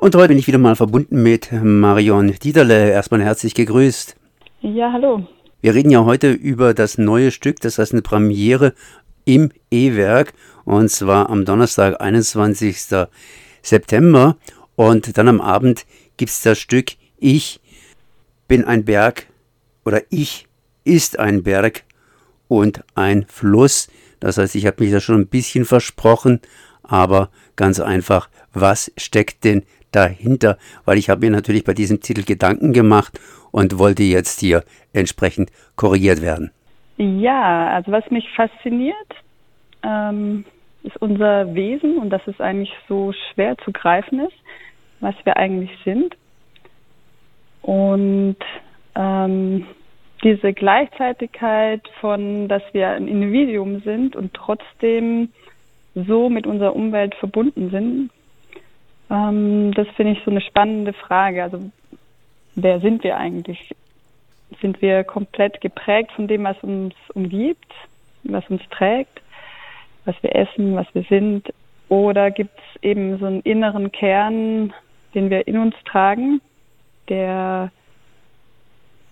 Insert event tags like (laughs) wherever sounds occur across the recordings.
Und heute bin ich wieder mal verbunden mit Marion Dieterle. Erstmal herzlich gegrüßt. Ja, hallo. Wir reden ja heute über das neue Stück, das heißt eine Premiere im E-Werk und zwar am Donnerstag, 21. September. Und dann am Abend gibt es das Stück Ich bin ein Berg oder Ich ist ein Berg und ein Fluss. Das heißt, ich habe mich da schon ein bisschen versprochen, aber ganz einfach, was steckt denn dahinter, weil ich habe mir natürlich bei diesem Titel Gedanken gemacht und wollte jetzt hier entsprechend korrigiert werden. Ja, also was mich fasziniert, ähm, ist unser Wesen und dass es eigentlich so schwer zu greifen ist, was wir eigentlich sind. Und ähm, diese Gleichzeitigkeit von, dass wir ein Individuum sind und trotzdem so mit unserer Umwelt verbunden sind, ähm, das finde ich so eine spannende Frage. Also wer sind wir eigentlich? Sind wir komplett geprägt von dem, was uns umgibt, was uns trägt, was wir essen, was wir sind? Oder gibt es eben so einen inneren Kern, den wir in uns tragen, der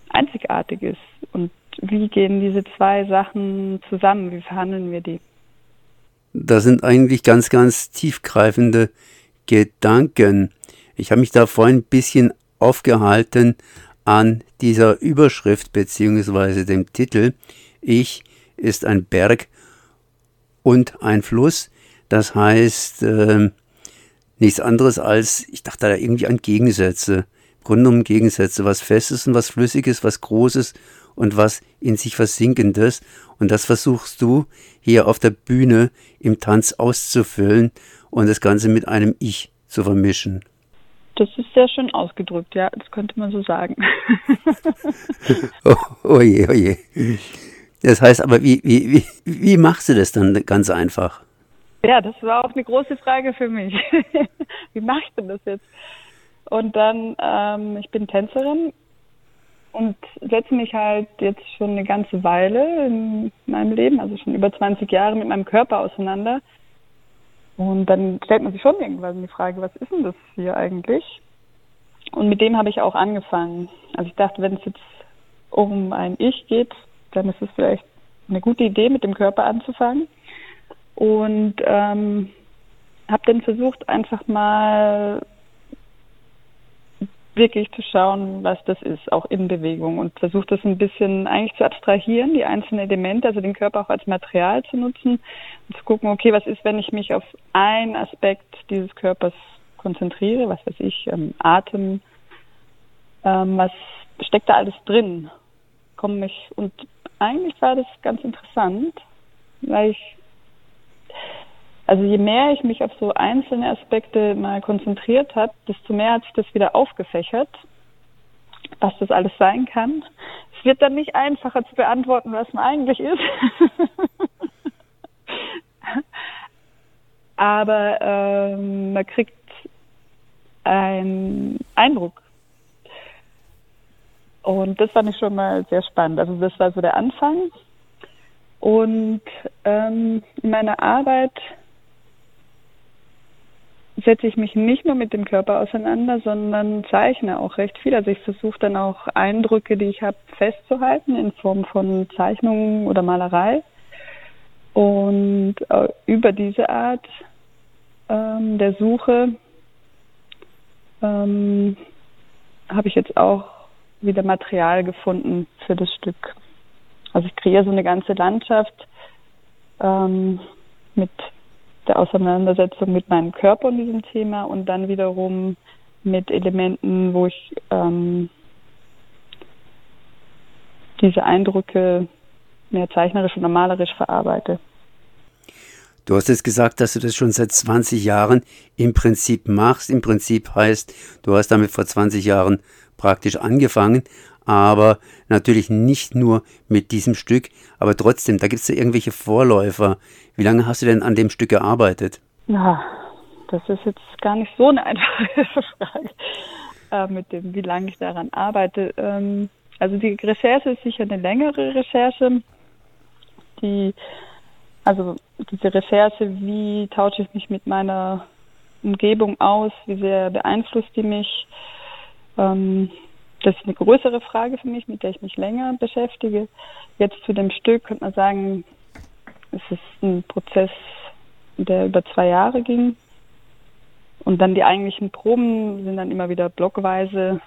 einzigartig ist? Und wie gehen diese zwei Sachen zusammen? Wie verhandeln wir die? Das sind eigentlich ganz, ganz tiefgreifende Gedanken. Ich habe mich da vorhin ein bisschen aufgehalten an dieser Überschrift bzw. dem Titel Ich ist ein Berg und ein Fluss. Das heißt äh, nichts anderes als, ich dachte da irgendwie an Gegensätze. Im Grunde genommen Gegensätze, was Festes und was Flüssiges, was Großes und was in sich Versinkendes. Und das versuchst du hier auf der Bühne im Tanz auszufüllen und das Ganze mit einem Ich zu vermischen. Das ist sehr schön ausgedrückt, ja, das könnte man so sagen. (laughs) oh, oh je, oh je. Das heißt aber, wie, wie, wie, wie machst du das dann ganz einfach? Ja, das war auch eine große Frage für mich. (laughs) wie mache ich denn das jetzt? Und dann, ähm, ich bin Tänzerin und setze mich halt jetzt schon eine ganze Weile in meinem Leben, also schon über 20 Jahre mit meinem Körper auseinander. Und dann stellt man sich schon irgendwann die Frage, was ist denn das hier eigentlich? Und mit dem habe ich auch angefangen. Also ich dachte, wenn es jetzt um ein Ich geht, dann ist es vielleicht eine gute Idee, mit dem Körper anzufangen. Und ähm, habe dann versucht, einfach mal wirklich zu schauen, was das ist, auch in Bewegung und versucht das ein bisschen eigentlich zu abstrahieren, die einzelnen Elemente, also den Körper auch als Material zu nutzen und zu gucken, okay, was ist, wenn ich mich auf einen Aspekt dieses Körpers konzentriere, was weiß ich, ähm, Atem, ähm, was steckt da alles drin? Komme ich und eigentlich war das ganz interessant, weil ich also je mehr ich mich auf so einzelne Aspekte mal konzentriert habe, desto mehr hat sich das wieder aufgefächert, was das alles sein kann. Es wird dann nicht einfacher zu beantworten, was man eigentlich ist. (laughs) Aber ähm, man kriegt einen Eindruck. Und das fand ich schon mal sehr spannend. Also das war so der Anfang. Und ähm, in meiner Arbeit setze ich mich nicht nur mit dem Körper auseinander, sondern zeichne auch recht viel. Also ich versuche dann auch Eindrücke, die ich habe, festzuhalten in Form von Zeichnungen oder Malerei. Und äh, über diese Art ähm, der Suche ähm, habe ich jetzt auch wieder Material gefunden für das Stück. Also ich kreiere so eine ganze Landschaft ähm, mit der Auseinandersetzung mit meinem Körper und diesem Thema und dann wiederum mit Elementen, wo ich ähm, diese Eindrücke mehr zeichnerisch oder malerisch verarbeite. Du hast jetzt gesagt, dass du das schon seit 20 Jahren im Prinzip machst. Im Prinzip heißt, du hast damit vor 20 Jahren praktisch angefangen, aber natürlich nicht nur mit diesem Stück, aber trotzdem, da gibt es ja irgendwelche Vorläufer. Wie lange hast du denn an dem Stück gearbeitet? Ja, das ist jetzt gar nicht so eine (laughs) einfache Frage, äh, mit dem, wie lange ich daran arbeite. Ähm, also die Recherche ist sicher eine längere Recherche. Die, also diese Recherche, wie tausche ich mich mit meiner Umgebung aus? Wie sehr beeinflusst die mich? Ähm, das ist eine größere Frage für mich, mit der ich mich länger beschäftige. Jetzt zu dem Stück könnte man sagen, es ist ein Prozess, der über zwei Jahre ging. Und dann die eigentlichen Proben sind dann immer wieder blockweise.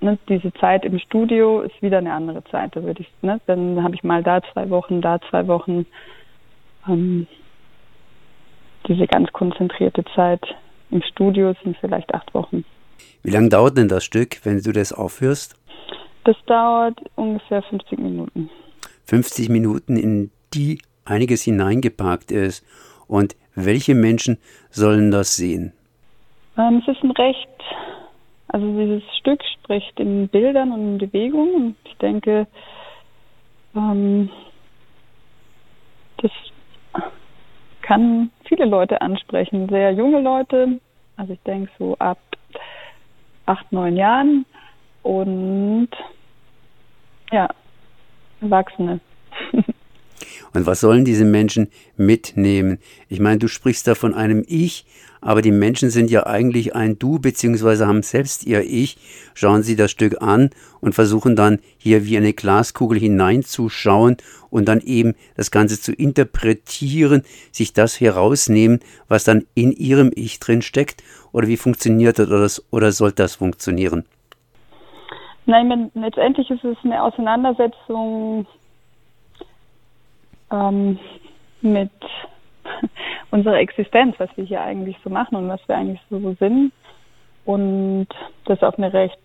Ne, diese Zeit im Studio ist wieder eine andere Zeit, da würde ich, ne, dann habe ich mal da zwei Wochen, da zwei Wochen. Ähm, diese ganz konzentrierte Zeit im Studio sind vielleicht acht Wochen. Wie lange dauert denn das Stück, wenn du das aufhörst? Das dauert ungefähr 50 Minuten. 50 Minuten, in die einiges hineingepackt ist. Und welche Menschen sollen das sehen? Ähm, es ist ein Recht, also dieses Stück spricht in Bildern und in Bewegungen. Und ich denke, ähm, das kann viele Leute ansprechen, sehr junge Leute. Also ich denke so ab acht, neun Jahren und ja, Erwachsene. Und was sollen diese Menschen mitnehmen? Ich meine, du sprichst da von einem Ich, aber die Menschen sind ja eigentlich ein Du, beziehungsweise haben selbst ihr Ich. Schauen sie das Stück an und versuchen dann hier wie eine Glaskugel hineinzuschauen und dann eben das Ganze zu interpretieren, sich das herausnehmen, was dann in ihrem Ich drin steckt. Oder wie funktioniert das oder, soll das funktionieren? Nein, letztendlich ist es eine Auseinandersetzung ähm, mit (laughs) unserer Existenz, was wir hier eigentlich so machen und was wir eigentlich so sind. Und das auf eine recht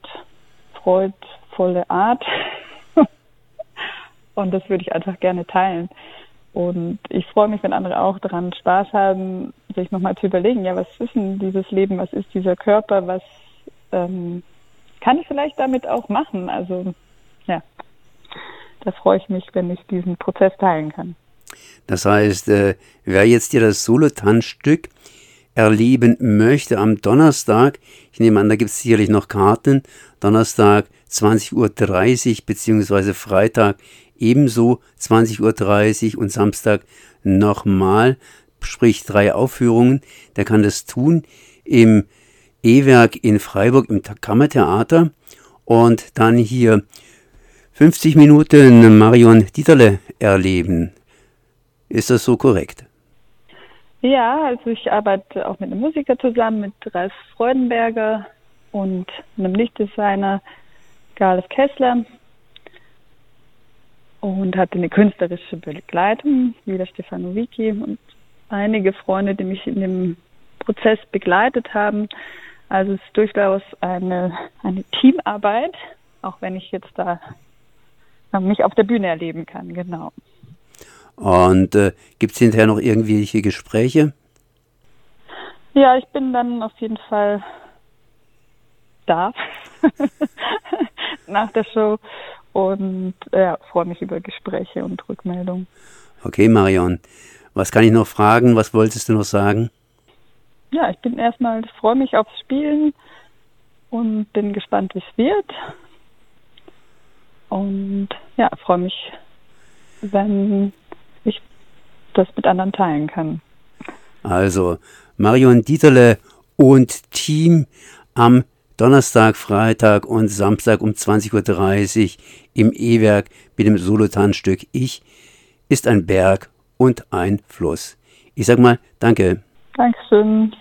freudvolle Art. (laughs) und das würde ich einfach gerne teilen. Und ich freue mich, wenn andere auch daran Spaß haben, sich nochmal zu überlegen, ja, was ist denn dieses Leben, was ist dieser Körper, was ähm, kann ich vielleicht damit auch machen? Also da freue ich mich, wenn ich diesen Prozess teilen kann. Das heißt, äh, wer jetzt hier das Solotanzstück erleben möchte am Donnerstag, ich nehme an, da gibt es sicherlich noch Karten, Donnerstag 20.30 Uhr beziehungsweise Freitag ebenso 20.30 Uhr und Samstag nochmal, sprich drei Aufführungen. Der kann das tun im E-Werk in Freiburg im Kammertheater und dann hier 50 Minuten Marion Dieterle erleben. Ist das so korrekt? Ja, also ich arbeite auch mit einem Musiker zusammen, mit Ralf Freudenberger und einem Lichtdesigner, Garles Kessler. Und hatte eine künstlerische Begleitung, wieder Stefano Vicky und einige Freunde, die mich in dem Prozess begleitet haben. Also es ist durchaus eine, eine Teamarbeit, auch wenn ich jetzt da mich auf der Bühne erleben kann, genau. Und äh, gibt es hinterher noch irgendwelche Gespräche? Ja, ich bin dann auf jeden Fall da (laughs) nach der Show und ja, freue mich über Gespräche und Rückmeldungen. Okay, Marion. Was kann ich noch fragen? Was wolltest du noch sagen? Ja, ich bin erstmal, freue mich aufs Spielen und bin gespannt, wie es wird. Und ja, freue mich, wenn ich das mit anderen teilen kann. Also Marion Dieterle und Team am Donnerstag, Freitag und Samstag um 20.30 Uhr im E-Werk mit dem Solotanzstück Ich ist ein Berg und ein Fluss. Ich sag mal, danke. Dankeschön.